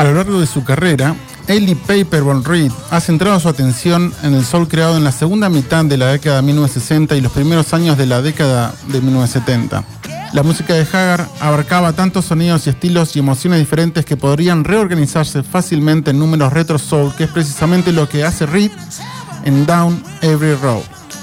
A lo largo de su carrera, Ellie Paperborn Reed ha centrado su atención en el soul creado en la segunda mitad de la década de 1960 y los primeros años de la década de 1970. La música de Hagar abarcaba tantos sonidos y estilos y emociones diferentes que podrían reorganizarse fácilmente en números retro soul, que es precisamente lo que hace Reed en Down Every Road.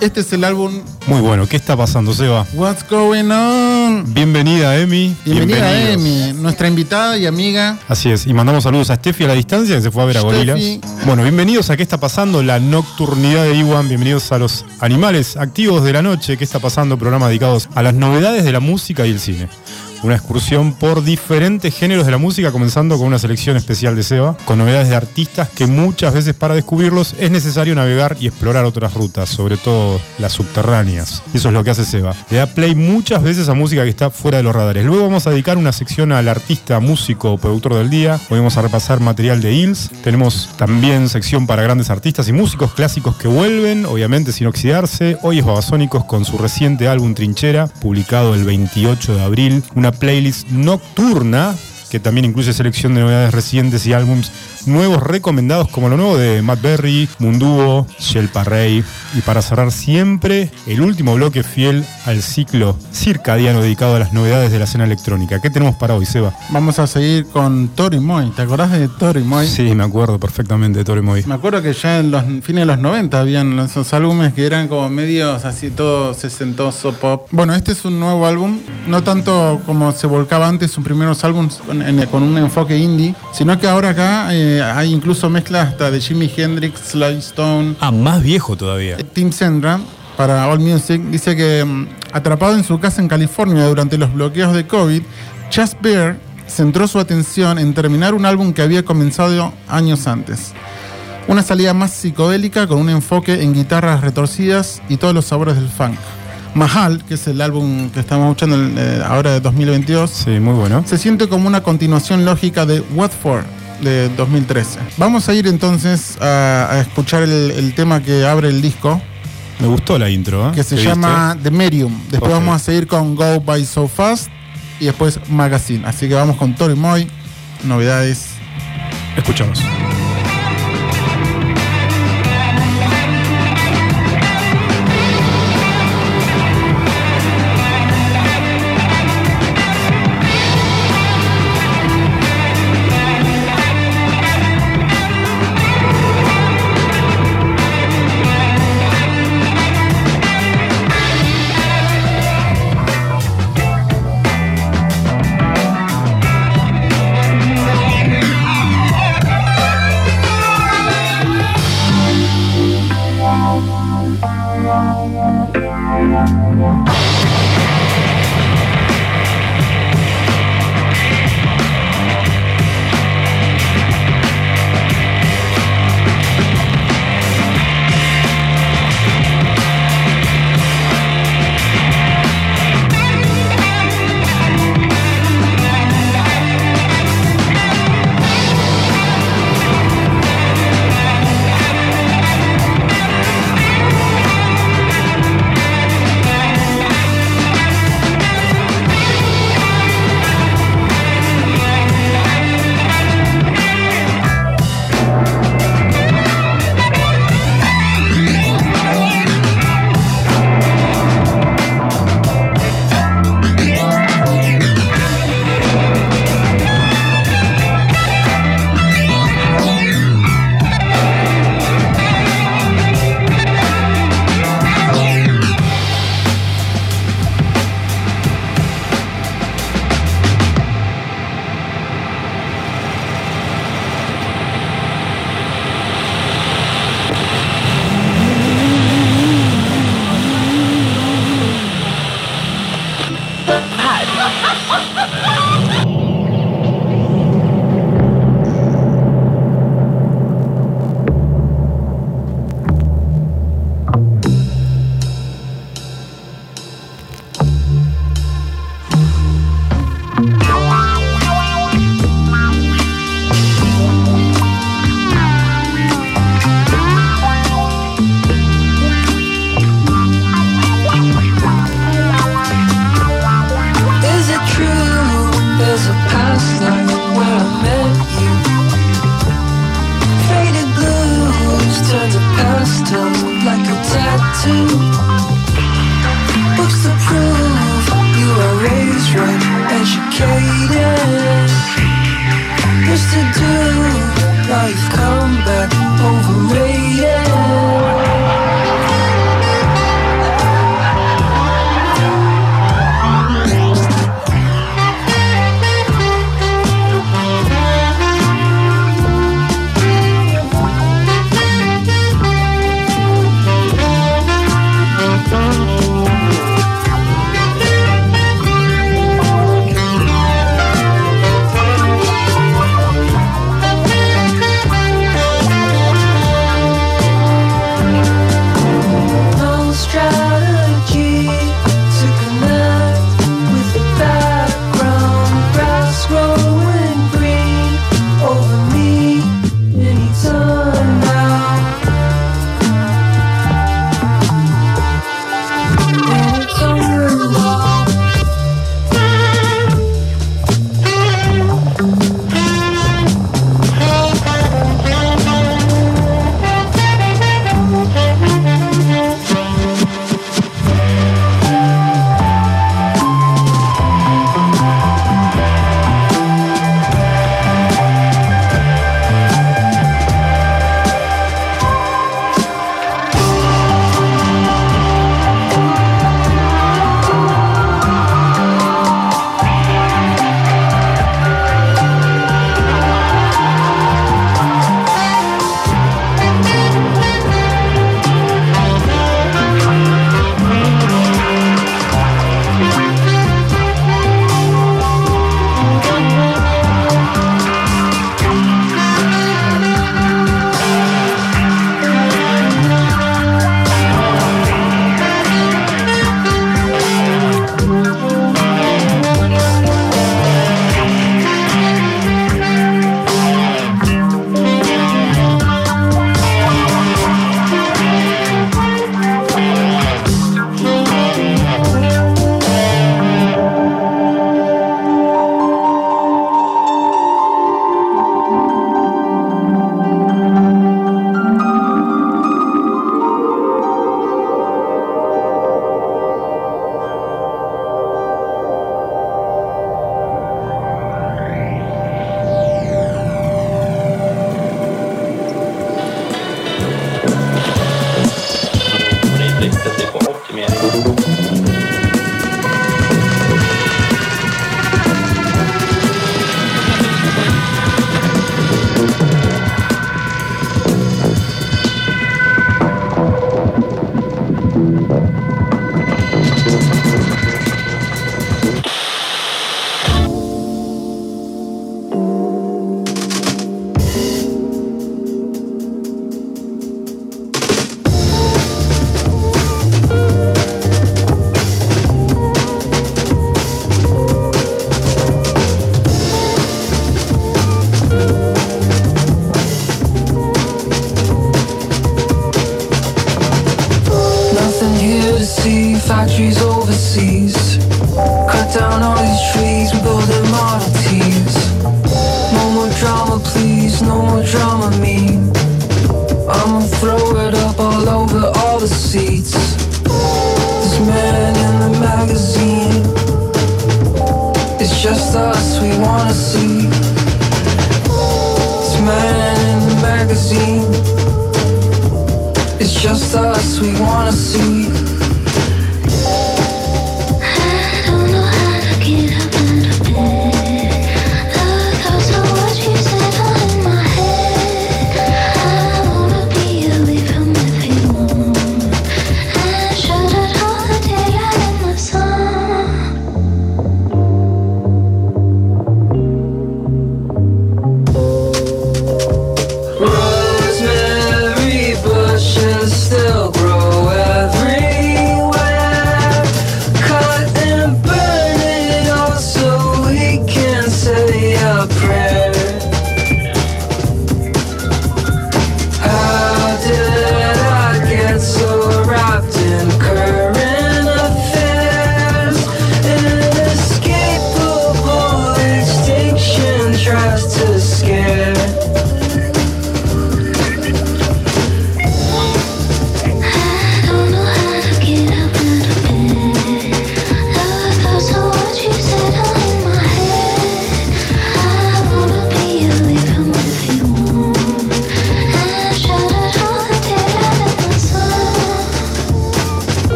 Este es el álbum Muy bueno. ¿Qué está pasando, Seba? What's Going On. Bienvenida, Emi. Bienvenida. Emi, nuestra invitada y amiga. Así es, y mandamos saludos a Steffi a la distancia que se fue a ver a Steffi. gorilas. Bueno, bienvenidos a ¿Qué está pasando? La nocturnidad de Iwan, bienvenidos a los animales activos de la noche. ¿Qué está pasando? Programa dedicados a las novedades de la música y el cine. Una excursión por diferentes géneros de la música, comenzando con una selección especial de Seba, con novedades de artistas que muchas veces para descubrirlos es necesario navegar y explorar otras rutas, sobre todo las subterráneas. Eso es lo que hace Seba. Le da play muchas veces a música que está fuera de los radares. Luego vamos a dedicar una sección al artista, músico o productor del día. Hoy vamos a repasar material de Hills. Tenemos también sección para grandes artistas y músicos clásicos que vuelven, obviamente sin oxidarse. Hoy es Babasónicos con su reciente álbum Trinchera, publicado el 28 de abril. Una playlist nocturna que también incluye selección de novedades recientes y álbums nuevos recomendados como lo nuevo de Matt Berry, Munduo, Shell Parrey y para cerrar siempre el último bloque fiel al ciclo circadiano dedicado a las novedades de la escena electrónica. ¿Qué tenemos para hoy, Seba? Vamos a seguir con Tori Moy. ¿Te acordás de Tori Moy? Sí, me acuerdo perfectamente de Tori Moy. Me acuerdo que ya en los fines de los 90 habían esos álbumes que eran como medios así todo sesentoso pop. Bueno, este es un nuevo álbum, no tanto como se volcaba antes sus primeros álbumes con, en- con un enfoque indie, sino que ahora acá eh, hay incluso mezclas hasta de Jimi Hendrix, Sly Stone, Ah, más viejo todavía. Tim Sendra para All Music dice que mm, atrapado en su casa en California durante los bloqueos de COVID, Chas Bear centró su atención en terminar un álbum que había comenzado años antes. Una salida más psicodélica con un enfoque en guitarras retorcidas y todos los sabores del funk. Mahal, que es el álbum que estamos escuchando eh, ahora de 2022, Sí, muy bueno. se siente como una continuación lógica de What For de 2013. Vamos a ir entonces a, a escuchar el, el tema que abre el disco, Me gustó la intro, ¿eh? que se ¿Qué llama The Medium. Después vamos a seguir con Go By So Fast y después Magazine. Así que vamos con Tori Moy, novedades. Escuchamos.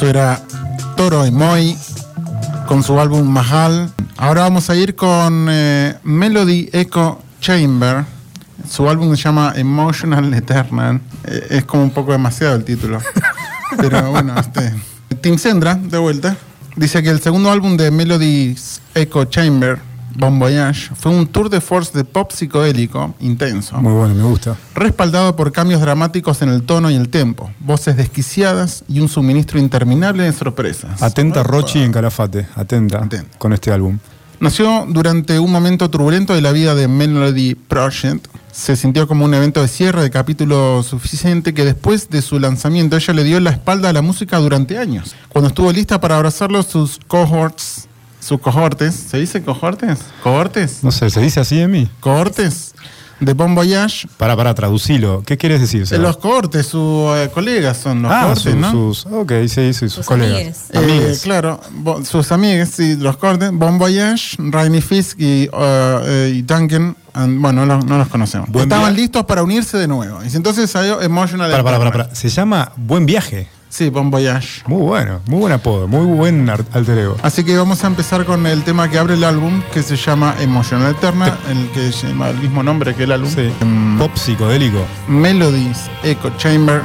Eso era Toro y Moi con su álbum Mahal. Ahora vamos a ir con eh, Melody Echo Chamber. Su álbum se llama Emotional Eternal. Eh, es como un poco demasiado el título. Pero bueno, este. Tim Sendra, de vuelta, dice que el segundo álbum de Melody Echo Chamber Bon Voyage fue un tour de force de pop psicodélico intenso. Muy bueno, me gusta. Respaldado por cambios dramáticos en el tono y el tempo, voces desquiciadas y un suministro interminable de sorpresas. Atenta Rochi en Calafate, atenta, Atenta. con este álbum. Nació durante un momento turbulento de la vida de Melody Project. Se sintió como un evento de cierre de capítulo suficiente que después de su lanzamiento ella le dio la espalda a la música durante años. Cuando estuvo lista para abrazarlo, sus cohorts, sus cohortes, ¿se dice cohortes? ¿Cohortes? No sé, ¿se dice así de mí? Cohortes de Bon Voyage. Para, para, traducilo. ¿Qué quieres decir? Seba? Los cohortes, sus eh, colegas son los ah, cohortes, sus, ¿no? sus- ok, sí, sí, sus, Sus colegas. amigues. Eh, Amigues. claro, bo- sus amigues, sí, los cortes, Bon Voyage, Rainy Fisk y, uh, eh, y Duncan, and- bueno, no, los- no los conocemos. Buen Estaban listos para unirse de nuevo. Y entonces salió Emotional Para, para, para, para. Se llama Buen Viaje. Sí, Bon Voyage. Muy bueno, muy buen apodo, muy buen alter ego. Así que vamos a empezar con el tema que abre el álbum, que se llama Emotional Eternal, el que lleva el mismo nombre que el álbum. Sí. Mm, Pop psicodélico. Melodies, Echo Chamber.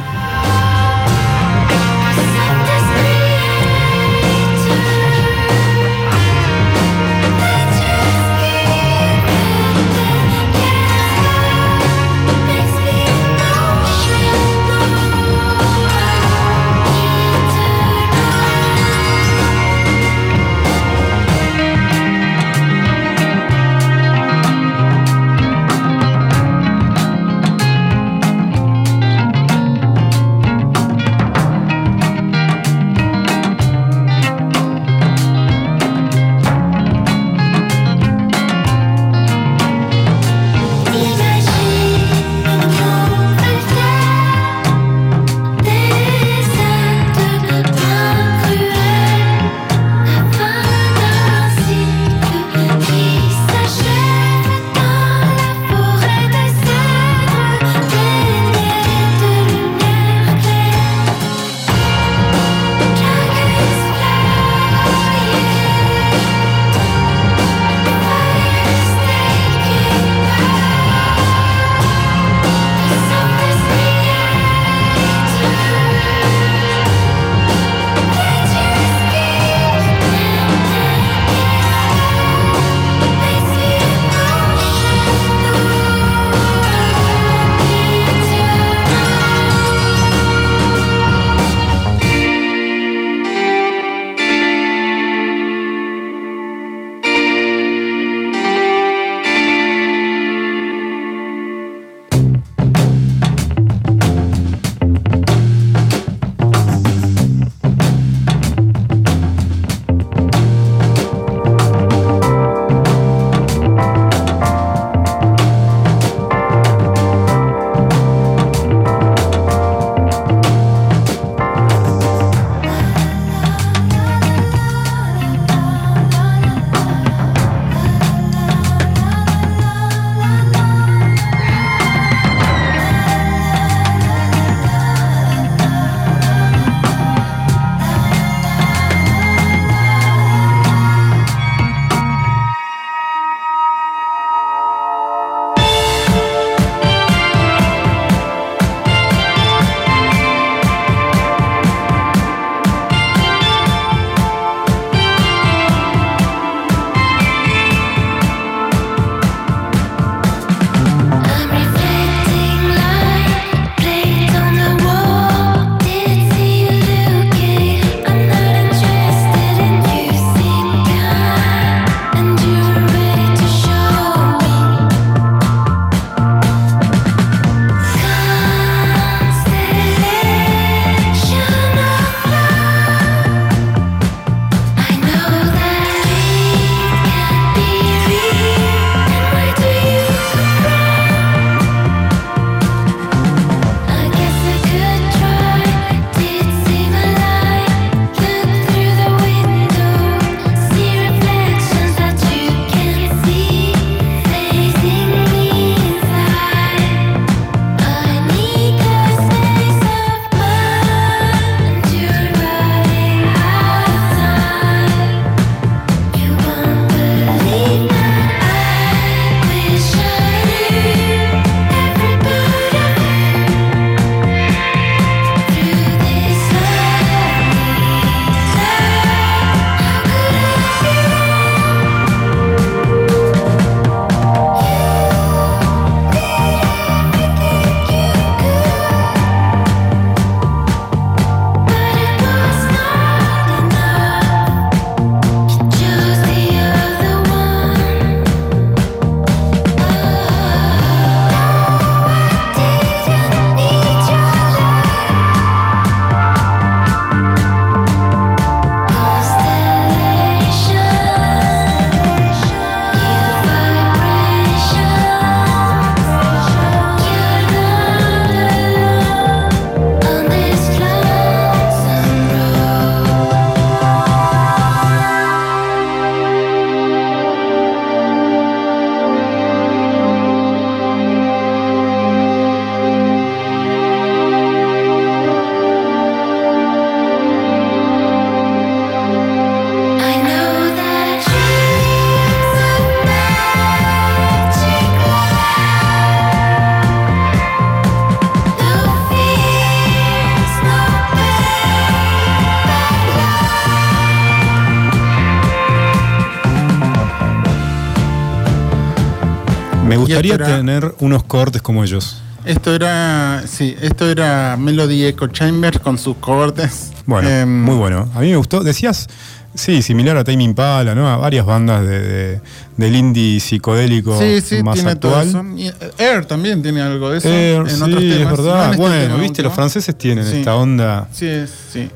Gustaría era- tener unos cortes como ellos. Esto era, sí, esto era Melody Echo Chambers con sus cohortes. Bueno, Em, muy bueno. A mí me gustó. Decías, sí, similar a Tame Impala, ¿no? A varias bandas de, de- del indie psicodélico Sí, sí, más tiene todo actual. eso. Y, eh, Air también tiene algo de eso. Eh, en sí, otros es temas. No verdad. en este bueno, tema viste, los franceses tienen Sí. esta onda. Sí, es- sí.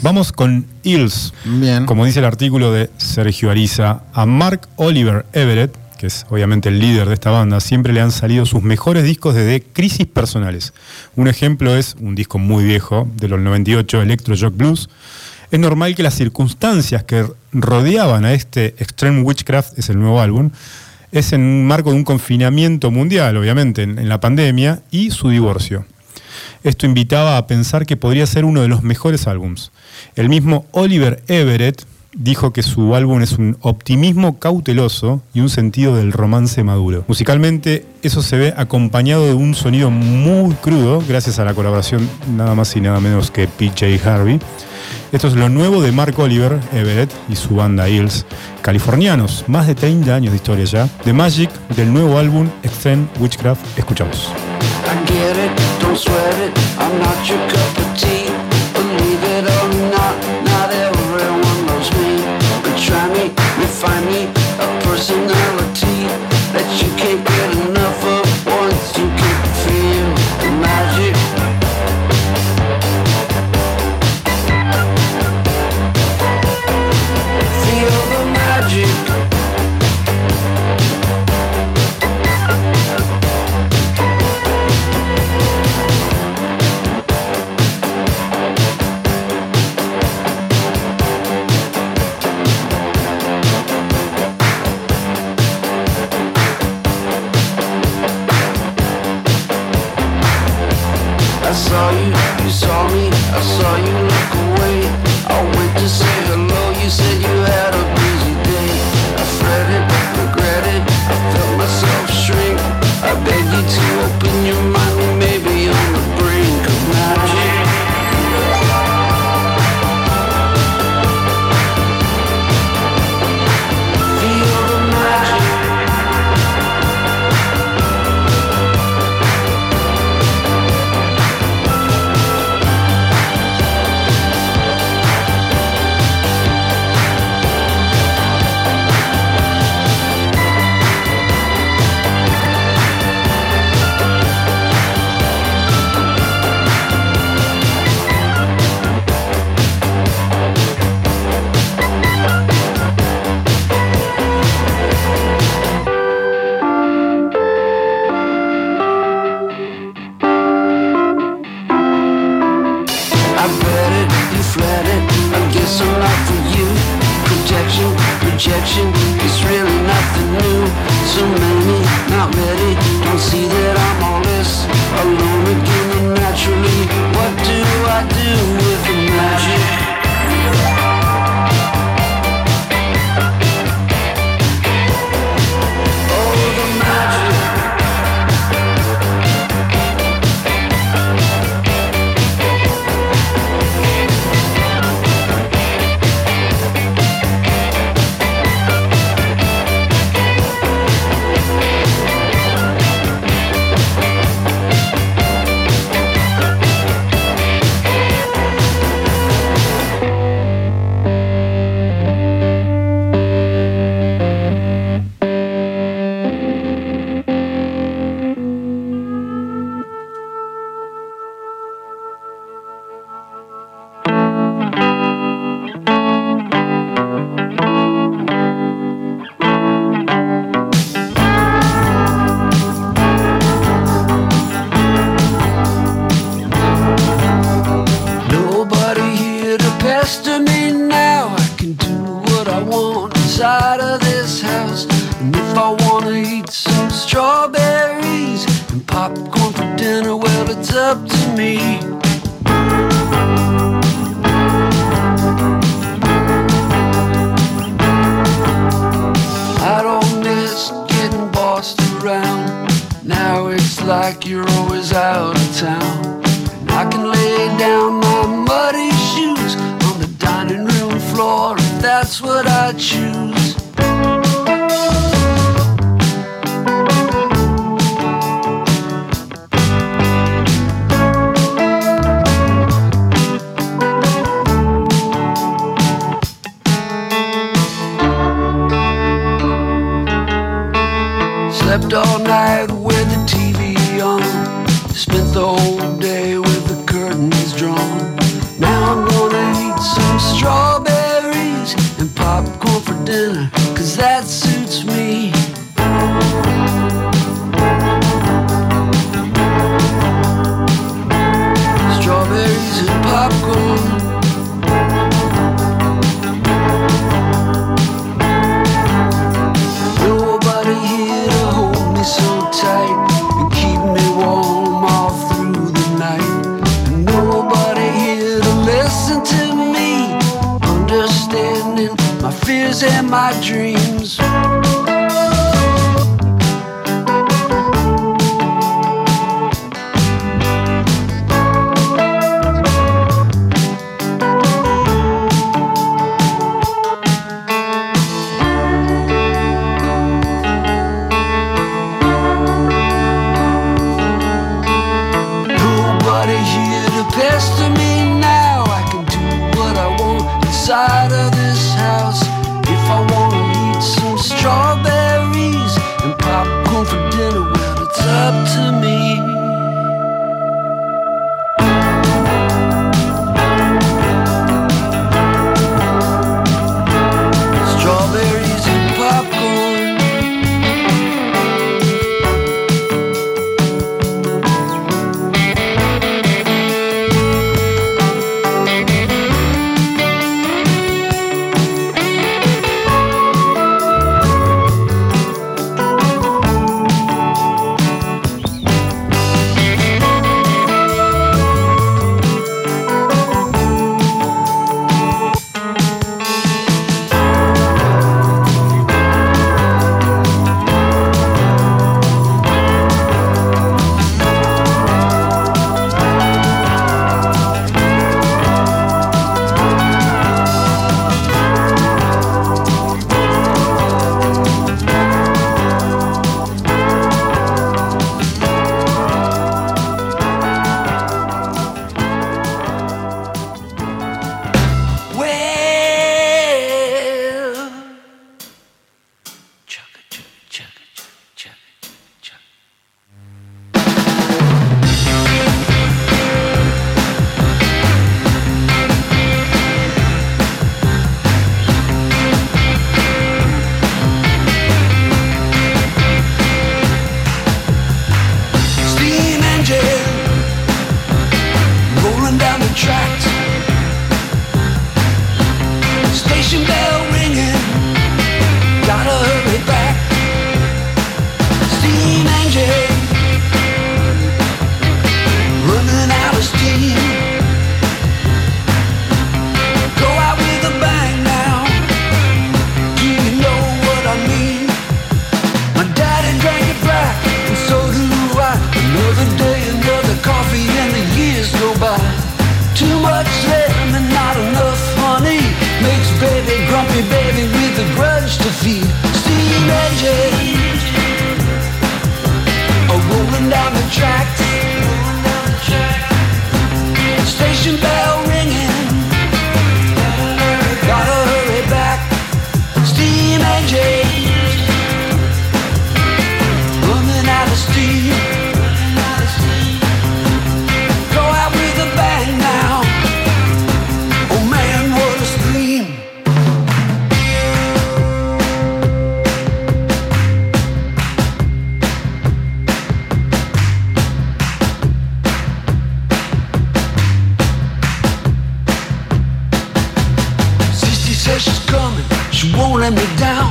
Vamos con Hills. Bien. Como dice el artículo de Sergio Ariza, a Mark Oliver Everett, que es obviamente el líder de esta banda, siempre le han salido sus mejores discos desde crisis personales. Un ejemplo es un disco muy viejo, de los 98, Electro Jock Blues. Es normal que las circunstancias que rodeaban a este Extreme Witchcraft, es el nuevo álbum, es en un marco de un confinamiento mundial, obviamente, en, en la pandemia, y su divorcio. Esto invitaba a pensar que podría ser uno de los mejores álbums. El mismo Oliver Everett dijo que su álbum es un optimismo cauteloso y un sentido del romance maduro. Musicalmente, eso se ve acompañado de un sonido muy crudo, gracias a la colaboración nada más y nada menos que PJ Harvey. Esto es lo nuevo de Mark Oliver Everett y su banda Hills, californianos, más de 30 años de historia ya. The Magic del nuevo álbum Extreme Witchcraft. Escuchamos. Refine me, a personality me down.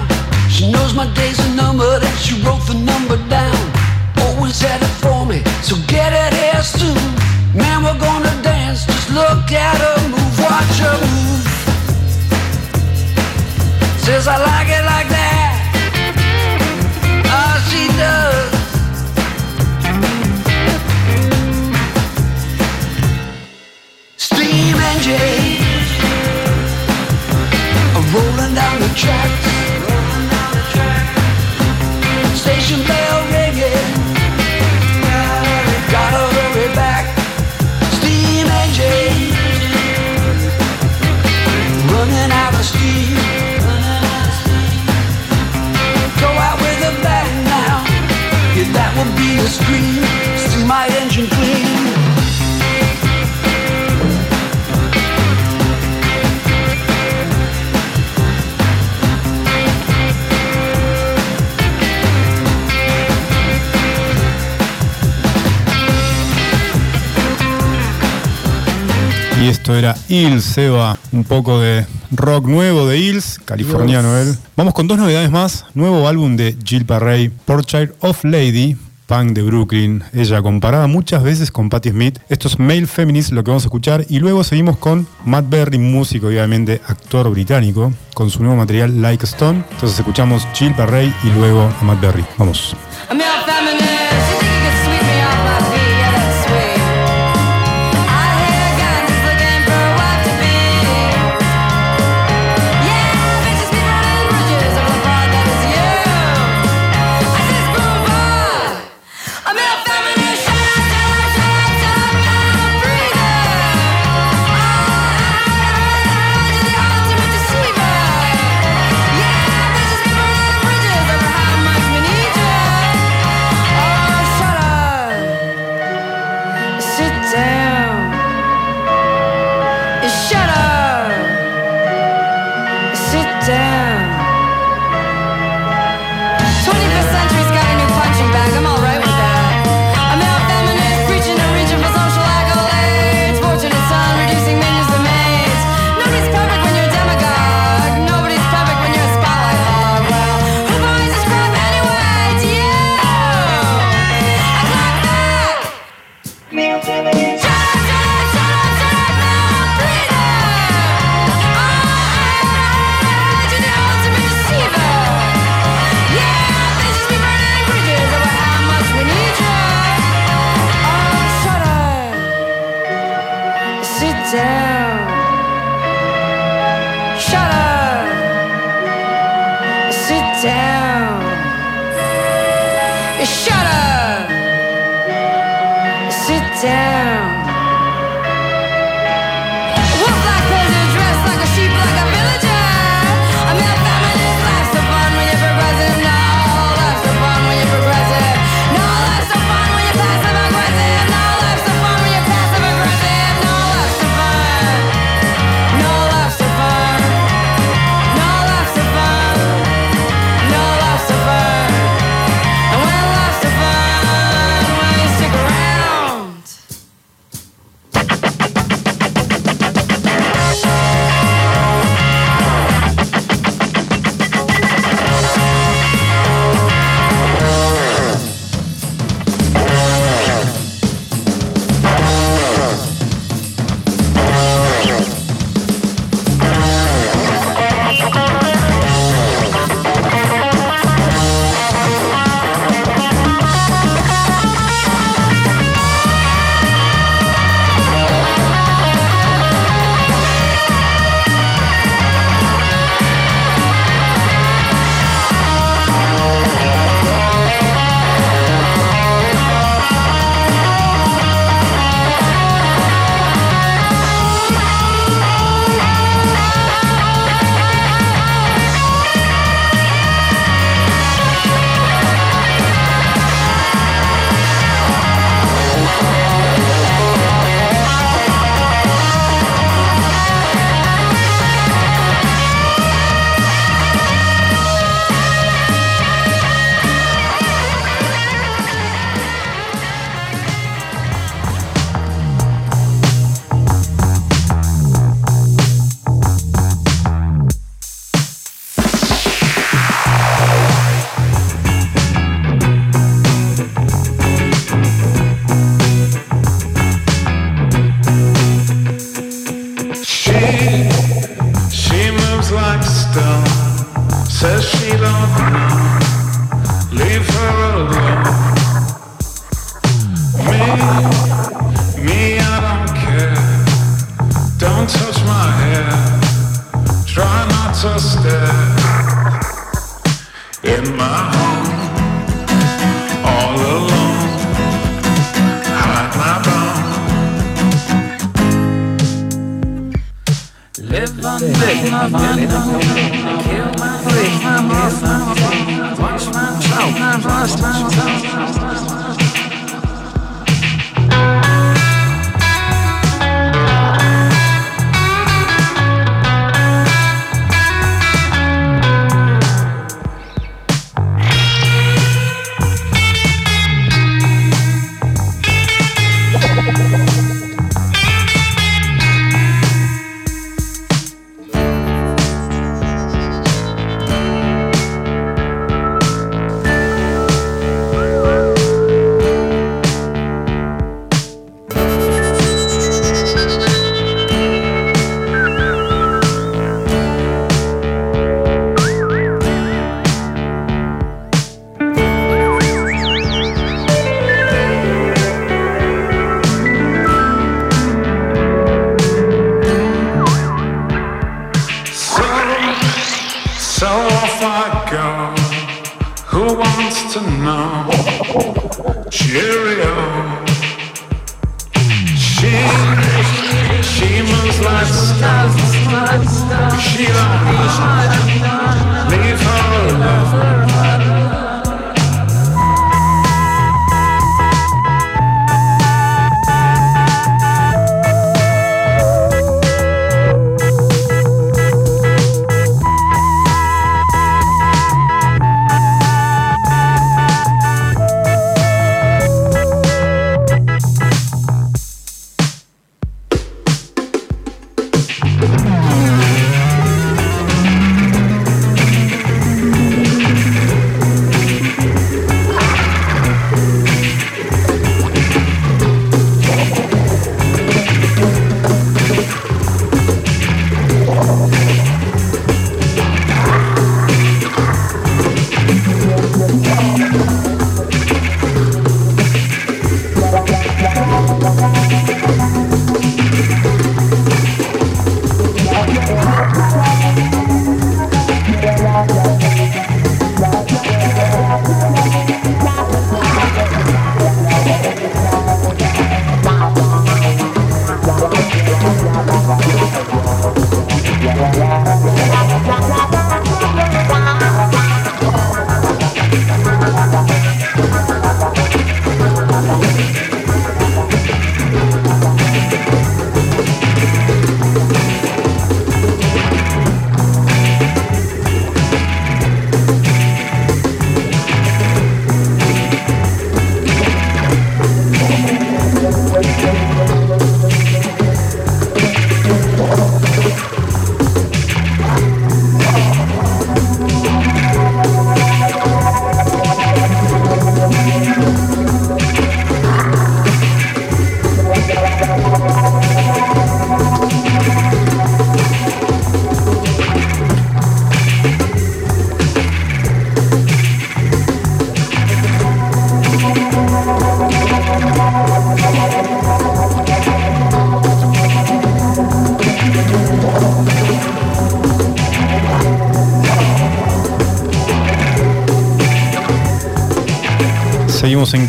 Hills, Seba. Un poco de rock nuevo de Hills, californiano yes. él. Vamos con dos novedades más. Nuevo álbum de Jill Parray, Portrait of Lady, punk de Brooklyn. Ella comparada muchas veces con Patti Smith. Esto es Male Feminist, lo que vamos a escuchar. Y luego seguimos con Matt Berry, músico y obviamente actor británico, con su nuevo material Like Stone. Entonces escuchamos Jill Parray y luego a Matt Berry. Vamos. Says she don't know. Leave her alone. Me, me, I don't care. Don't touch my hair. Try not to stare. In my home, all alone. Hide my bone. Live on, live on, live on. Watch my mouth. Watch my mouth.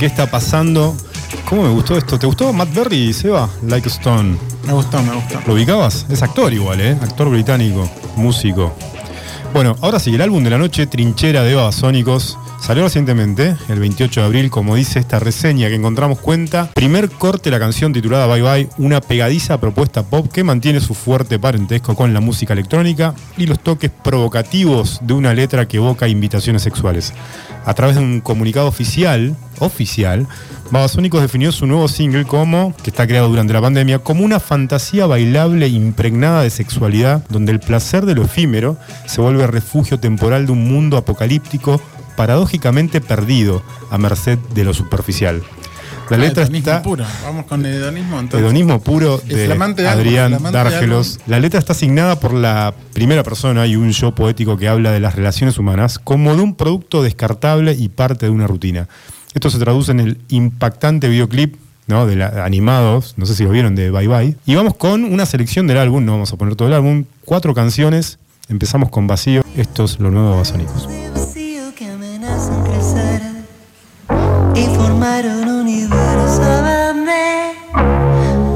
Qué está pasando. ¿Cómo me gustó esto? ¿Te gustó Matt Berry, Seba? Like a Stone. Me gustó, me gustó. ¿Lo ubicabas? Es actor igual, ¿eh? Actor británico, músico. Bueno, ahora sí, el álbum de la noche, Trinchera de Babasónicos, salió recientemente, el 28 de abril, como dice esta reseña que encontramos cuenta. Primer corte la canción titulada Bye Bye, una pegadiza propuesta pop que mantiene su fuerte parentesco con la música electrónica y los toques provocativos de una letra que evoca invitaciones sexuales. A través de un comunicado oficial, oficial, Babasónicos definió su nuevo single como, que está creado durante la pandemia, como una fantasía bailable impregnada de sexualidad, donde el placer de lo efímero se vuelve refugio temporal de un mundo apocalíptico paradójicamente perdido a merced de lo superficial. La letra Hedonismo está puro. Vamos con el hedonismo entonces. Hedonismo puro de Adrián Dárgelos. La letra está asignada por la primera persona y un yo poético que habla de las relaciones humanas como de un producto descartable y parte de una rutina. Esto se traduce en el impactante videoclip ¿no? de la- animados, no sé si lo vieron, de Bye Bye. Y vamos con una selección del álbum, no vamos a poner todo el álbum, cuatro canciones. Empezamos con Vacío, esto es lo nuevo de crecer y formar un universo donde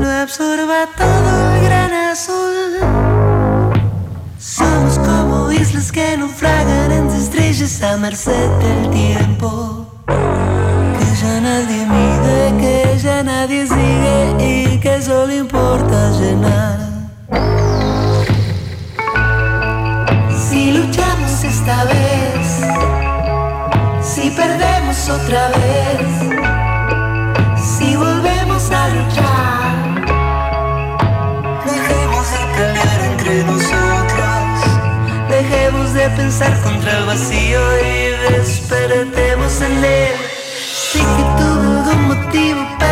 lo absorba todo el gran azul. Somos como islas que naufragan entre estrellas a merced del tiempo. Y que solo importa llenar. Si luchamos esta vez, si perdemos otra vez, si volvemos a luchar, dejemos de pelear entre nosotros, dejemos de pensar contra el vacío y despertemos en él. Sé que tuve algún motivo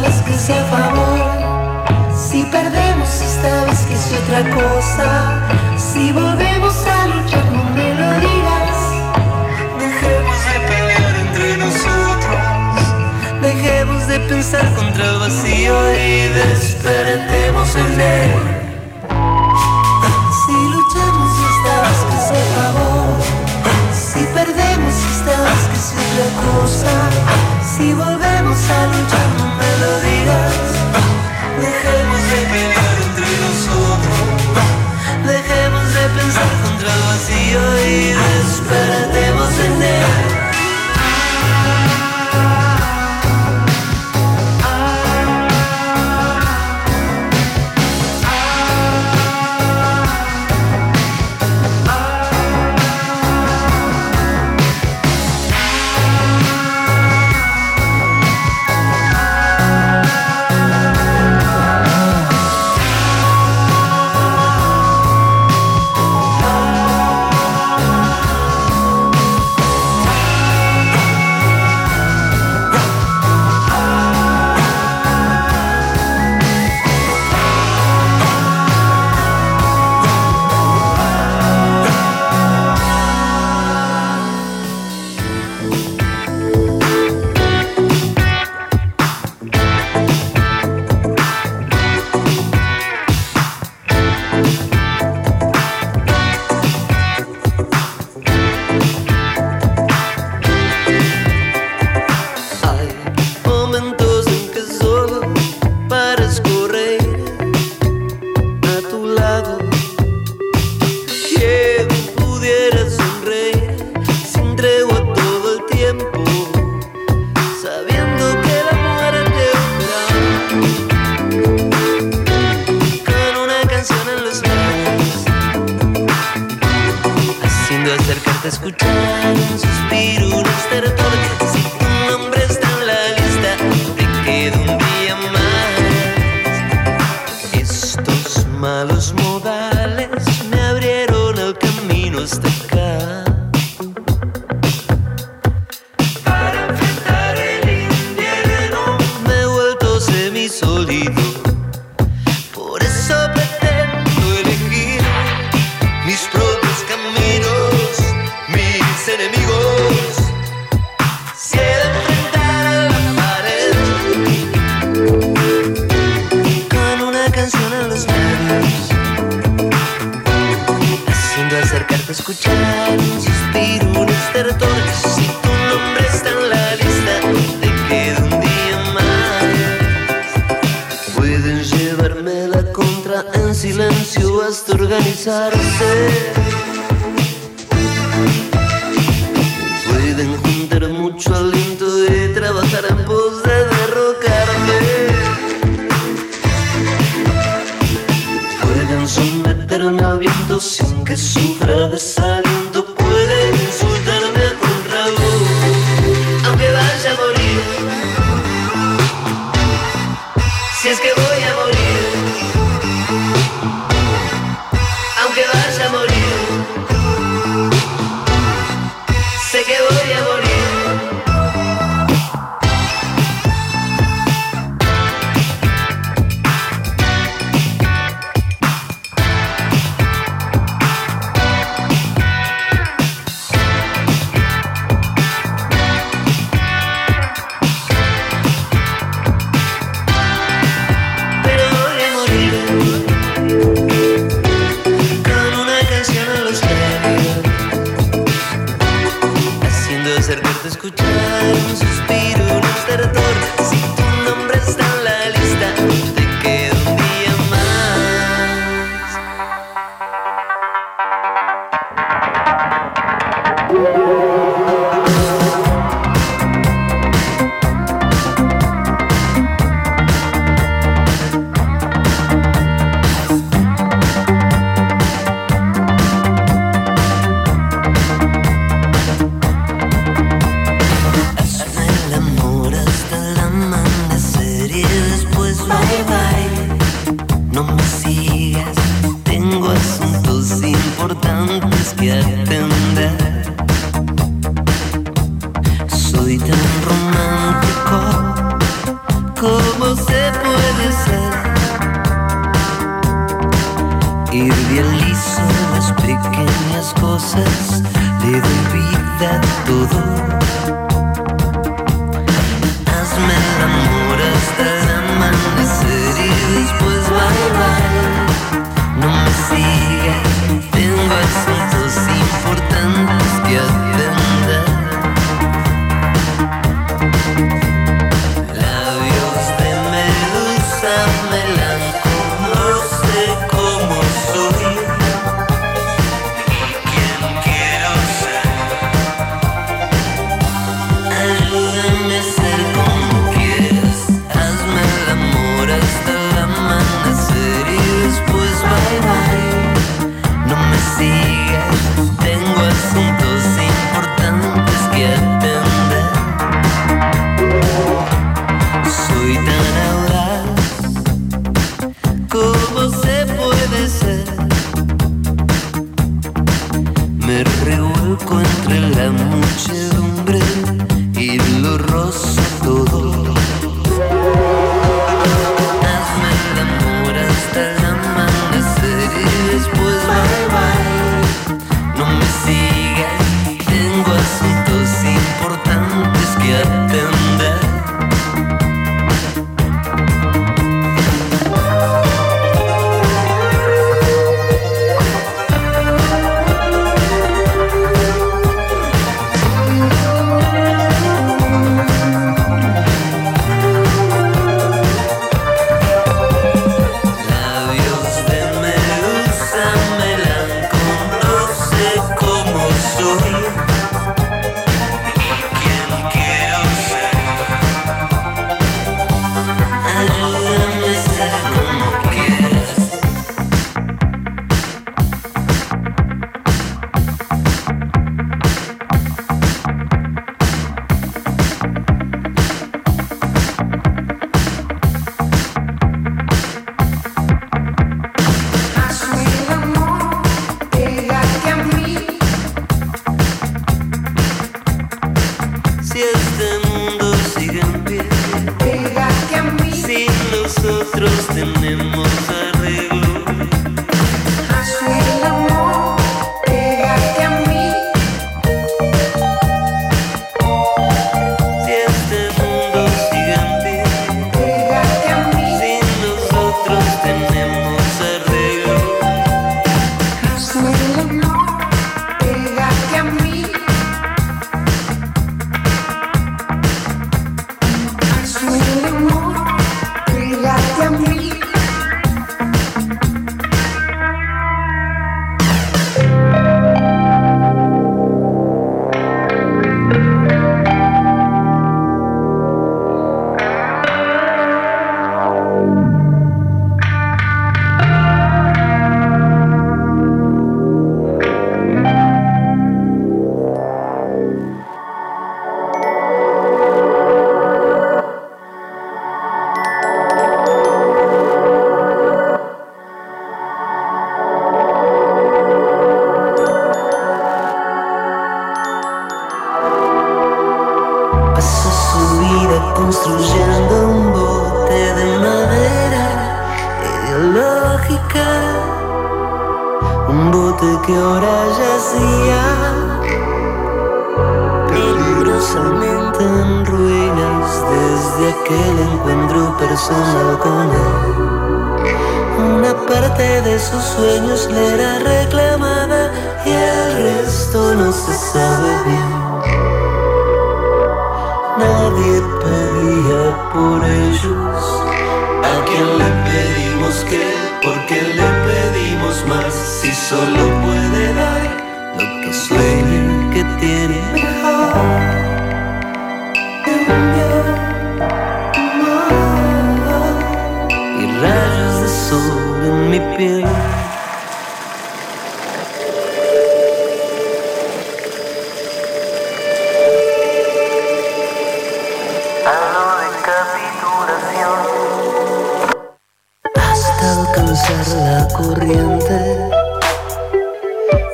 vez que sea favor. Si perdemos esta vez que sea otra cosa. Si volvemos a luchar, no me lo digas. Dejemos de pelear entre nosotros. Dejemos de pensar contra el vacío y despertemos en él. Si luchamos esta vez que sea favor. Si perdemos esta vez que sea otra cosa. Si volvemos a luchar, Dejemos de pelear entre nosotros. Dejemos de pensar contra vacío y despertemos en él.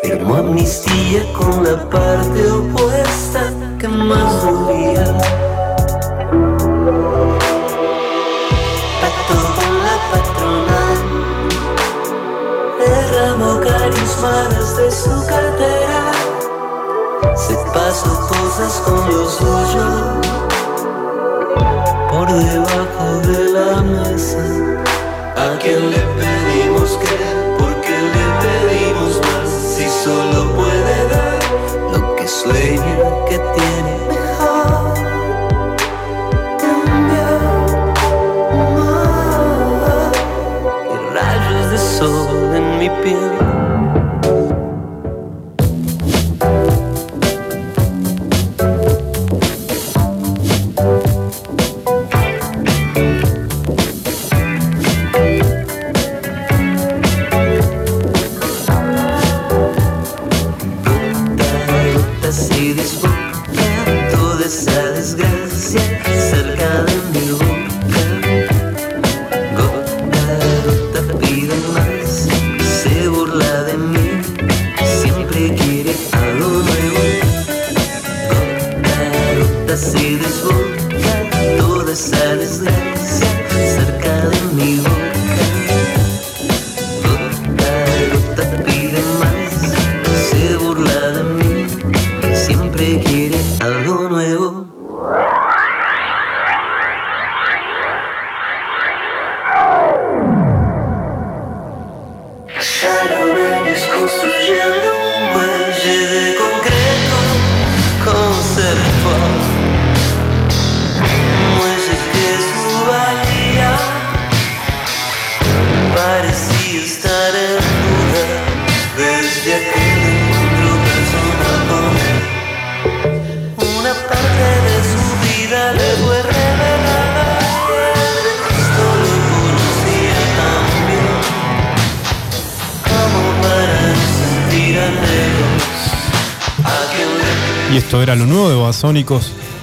firmó amnistía con la parte opuesta que más dolía. Pacto con la patronal, derramó carismas de su cartera, se pasó cosas con lo suyo por debajo de la mesa. I le live lo que tiene. Mejor cambiar más. Y rayos de sol en mi piel.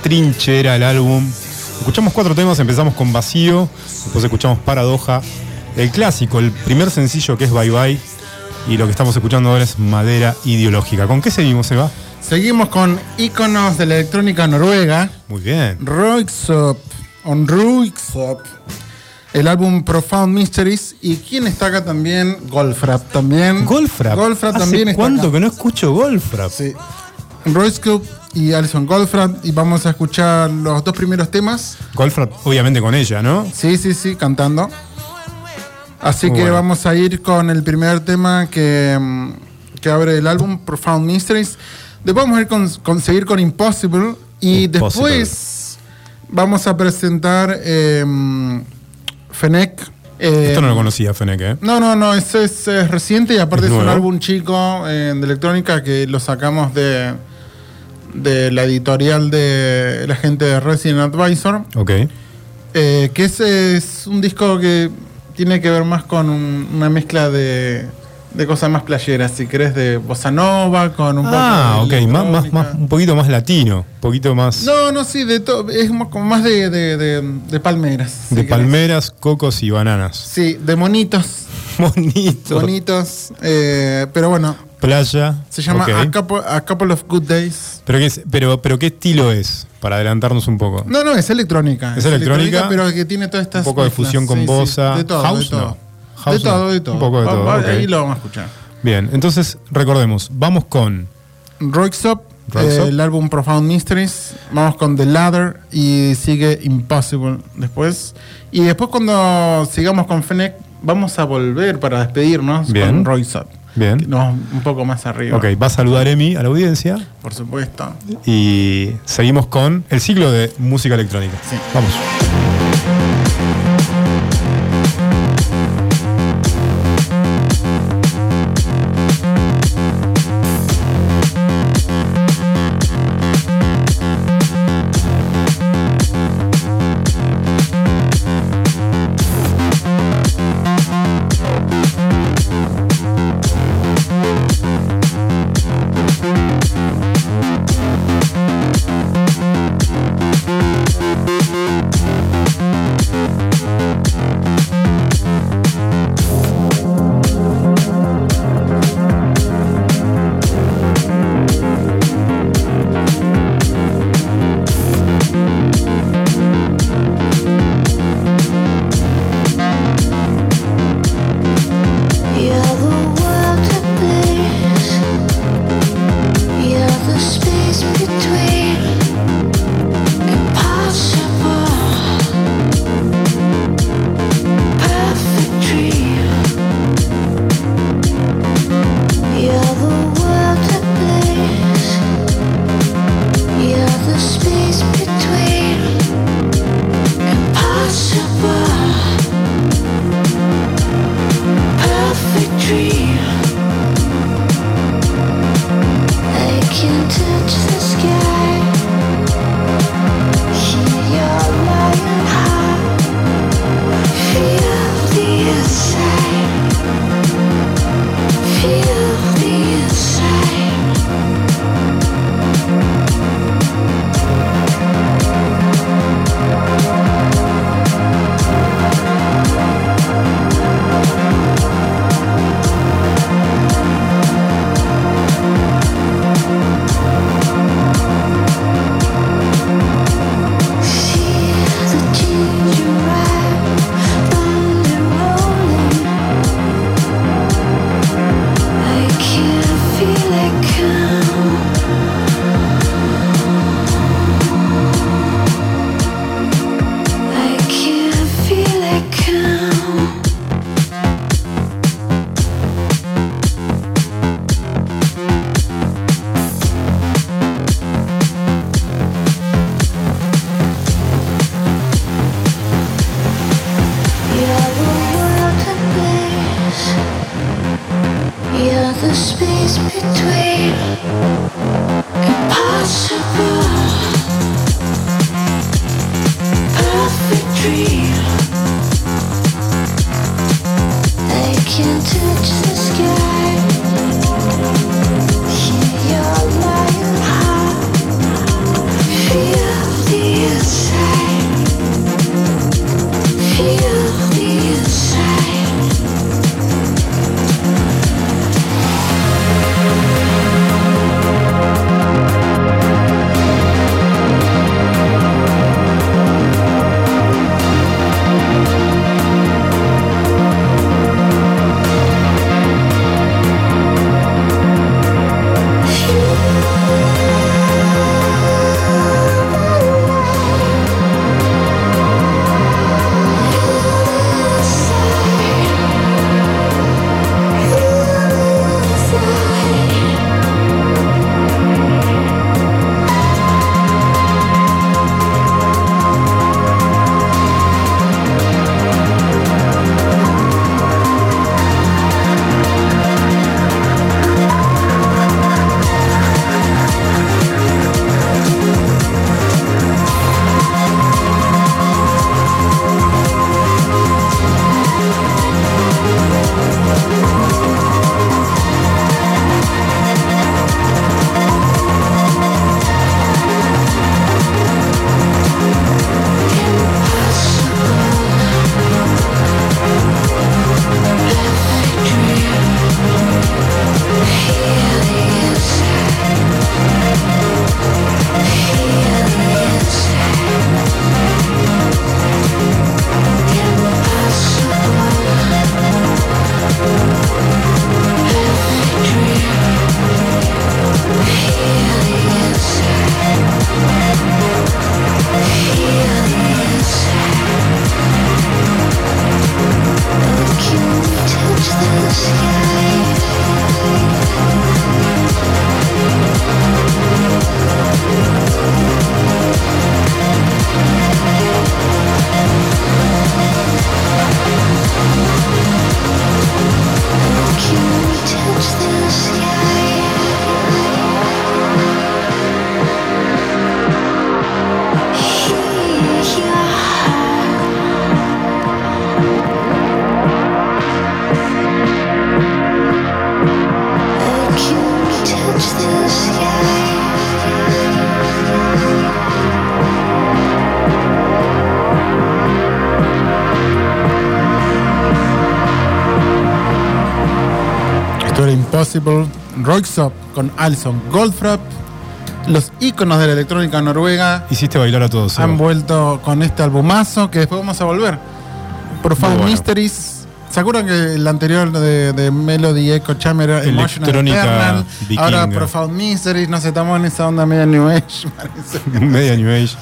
Trinchera, el álbum. Escuchamos cuatro temas, empezamos con Vacío, después escuchamos Paradoja, el clásico, el primer sencillo que es Bye Bye, y lo que estamos escuchando ahora es Madera Ideológica. ¿Con qué seguimos, Eva? Seguimos con íconos de la electrónica noruega. Muy bien. Roixop, on Roixop, el álbum Profound Mysteries. ¿Y quién está acá también? Golfrap también. Golfrap. Golfrap ¿Hace también está cuánto acá. que no escucho Golfrap? Sí. Roixop y Alison Goldfrapp. Y vamos a escuchar los dos primeros temas. Golfrap, obviamente con ella, ¿no? Sí, sí, sí, cantando. Así Muy que bueno. vamos a ir con el primer tema que, mm, que abre el álbum, Profound Mysteries. Después vamos a ir con, con- seguir con Impossible. Y Impossible. después vamos a presentar eh, Fennec. eh, Esto no lo conocía, Fennec, ¿eh? No, no, no, eso es, eh, reciente y aparte ¿Es es, un álbum chico eh, de electrónica que lo sacamos de, de la editorial de la gente de Resident Advisor. Ok. Eh, que es, es un disco que tiene que ver más con un- una mezcla de, de cosas más playeras, si querés, de bossa nova, con un Ah, poco de ok, más, más, más, un poquito más latino, un poquito más No, no, sí, de todo, es mo- como más de, de, de- de palmeras. si de querés. palmeras, cocos y bananas. Sí, de monitos, Bonito. bonitos, eh, pero bueno, Playa. se llama a, couple, A Couple of Good Days. Pero, qué es- pero, pero ¿qué estilo es? Para adelantarnos un poco. No, no, es electrónica. Es electrónica, pero que tiene todas estas. un poco de fusión con sí, sí, bossa. de todo, House, de todo. no. House, de todo, de todo. Un poco de todo, va- ok. Ahí lo vamos a escuchar. Bien, entonces recordemos, vamos con Roixop. eh, el álbum Profound Mysteries. Vamos con The Ladder y sigue Impossible después. Y después, cuando sigamos con Fennec, vamos a volver para despedirnos Bien. con Roixop. Bien. No, un poco más arriba. Ok, va a saludar Emi a la audiencia Por supuesto. y seguimos con el ciclo de música electrónica. Sí. Vamos. Impossible, Roixop con Alison Goldfrapp. Los íconos de la electrónica noruega Hiciste bailar a todos. Seba. han vuelto con este albumazo que después vamos a volver. Profound bueno. Mysteries ¿Se acuerdan que el anterior de, de Melody Echo Chamber era Emotional Electrónica Eternal? Ahora Profound Mystery, no sé, estamos en esa onda media New Age, parece. Media New Age.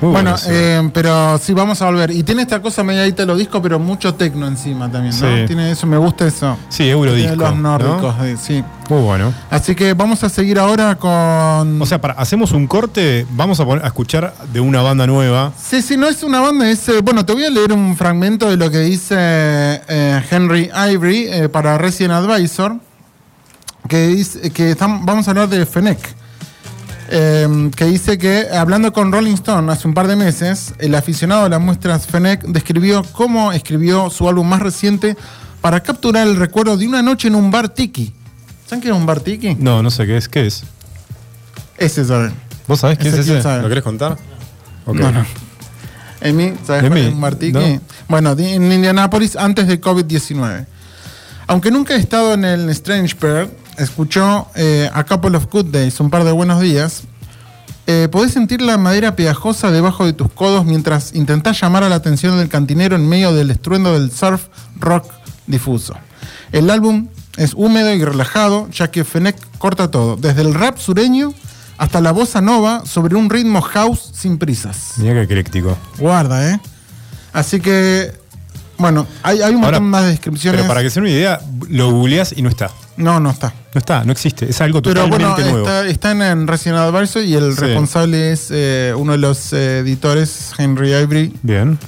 Muy Bueno, eh, pero sí, vamos a volver. Y tiene esta cosa media lo disco, pero mucho tecno encima también, ¿no? Sí. Tiene eso, me gusta eso. sí, Eurodisco. Los ¿no? nórdicos, eh, sí. Muy bueno. Así que vamos a seguir ahora con... O sea, para, hacemos un corte, vamos a, poner, a escuchar de una banda nueva. Sí, sí, no es una banda, es... eh, bueno, te voy a leer un fragmento de lo que dice eh, Henry Ivory para Resident Advisor, que dice que estamos- vamos a hablar de Fennec. Eh, que dice que, hablando con Rolling Stone hace un par de meses, el aficionado de las muestras Fennec describió cómo escribió su álbum más reciente para capturar el recuerdo de una noche en un bar tiki. ¿Saben qué es un bar tiki? No, no sé qué es. ¿Qué es? Ese, ¿saben? ¿Vos sabés qué Ese es ese? sabe. ¿Lo querés contar? Ok. No, no. Emi, ¿sabes cuál es un bar tiki? no. Bueno, en Indianápolis antes de COVID-19. Aunque nunca he estado en el Strange Bird, escuchó eh, A Couple of Good Days, un par de buenos días. Eh, podés sentir la madera pegajosa debajo de tus codos mientras intentás llamar a la atención del cantinero en medio del estruendo del surf rock difuso. El álbum es húmedo y relajado, ya que Fennec corta todo, desde el rap sureño hasta la bossa nova sobre un ritmo house sin prisas. Mirá que ecléctico. Guarda, ¿eh? Así que, bueno, hay, hay un Ahora, montón más de descripciones. Pero para que se den una idea, lo googleás y no está. No, no está. No está, no existe. Es algo Pero totalmente bueno, nuevo. está, están en Resident Advisor y el Sí. responsable es eh, uno de los eh, editores, Henry Ivory, Bien.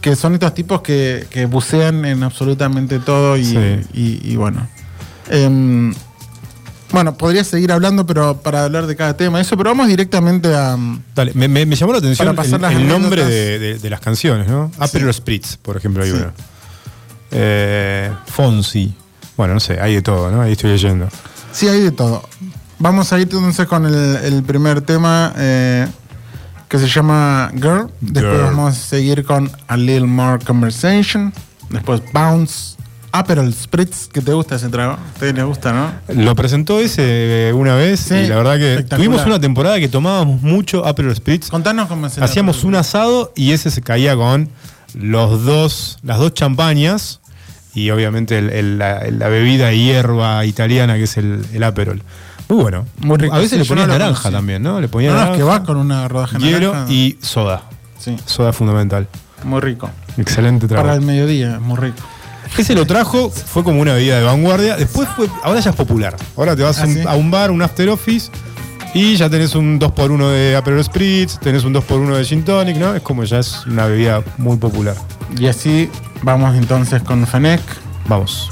que son estos tipos que, que bucean en absolutamente todo y, Sí. y- y bueno. Em, bueno, podría seguir hablando, pero para hablar de cada tema, eso, pero vamos directamente a. Dale, me, me- me llamó la atención el, el nombre de, de- de las canciones, ¿no? Aperol Spritz, por ejemplo, hay Sí. una. Eh, Fonsi. Bueno, no sé, hay de todo, ¿no? Ahí estoy leyendo. Sí, hay de todo. Vamos a ir entonces con el, el primer tema eh, que se llama Girl. Después Girl. vamos a seguir con A Little More Conversation. Después Bounce. Aperol Spritz, que te gusta ese trago. A ustedes les gusta, ¿no? Lo presentó ese eh, una vez Sí, y la verdad que tuvimos una temporada que tomábamos mucho Aperol Spritz. Contanos cómo es el Hacíamos un asado y ese se caía con los dos, las dos champañas y obviamente el- el- la, la bebida hierba italiana que es el, el Aperol. Muy bueno. Muy rico. A veces Sí, le no lo naranja también, ¿no? Le ponían No, no, es naranja, que va con una rodaja de hielo naranja. y soda. Sí, Soda fundamental. muy rico. Excelente trabajo. Para el mediodía, es muy rico. Ese lo trajo, fue como una bebida de vanguardia. Después fue, ahora ya es popular. Ahora te vas Ah, a un- ¿sí? a un bar, un after office, y ya tenés un 2x1 de Aperol Spritz, tenés un 2x1 de Gin Tonic, ¿no? Es como ya es una bebida muy popular. Y así vamos entonces con Fennec. Vamos.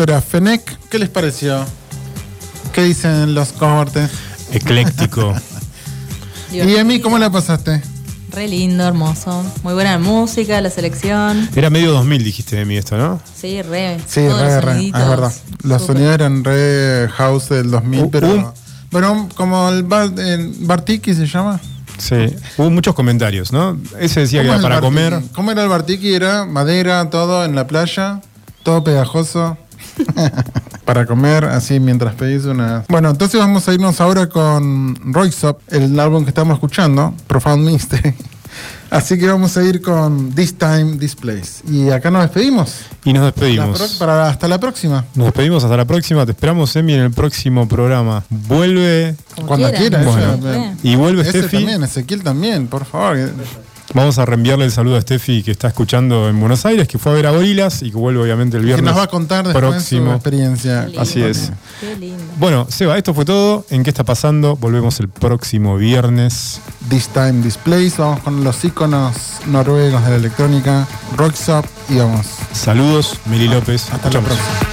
Esto era Fenec. ¿Qué les pareció? ¿Qué dicen los cohortes? Ecléctico. ¿Y a mí cómo la pasaste? Re lindo, hermoso. Muy buena música, la selección. Era medio 2000, dijiste de mí esto, ¿no? Sí, re. Sí, Todos re, los re, es soniditos. verdad. Los Súper. sonidos eran re house del 2000, Un- pero... un- Bueno, como el, Bar- el Bartiki se llama. Sí. Hubo muchos comentarios, ¿no? Ese decía que ¿Cómo era es para Bartiki? comer. ¿Cómo era el Bartiki? Era madera, todo en la playa, todo pegajoso. Para comer, así mientras pedís una. Bueno, entonces vamos a irnos ahora con Royksop, el álbum que estamos escuchando, Profound Mystery. Así que vamos a ir con This Time, This Place. Y acá nos despedimos. Y nos La despedimos. pro- para hasta la próxima. Nos despedimos hasta la próxima. Te esperamos, Emi, en el próximo programa. Vuelve. Como Cuando quieran. quiera. Bueno. Re. Y vuelve ese Steffi. también, Ezequiel también, por favor. Vamos a reenviarle el saludo a Steffi que está escuchando en Buenos Aires, que fue a ver a Gorilas y que vuelve obviamente el Que viernes nos va a contar después su próximo. experiencia. Qué lindo. Así es. Qué lindo. Bueno, Seba, esto fue todo. ¿En qué está pasando? Volvemos el próximo viernes. This Time This Place. Vamos con los iconos noruegos de la electrónica, Rocksop y vamos. Saludos, Mili López. Hasta la Escuchamos. próxima.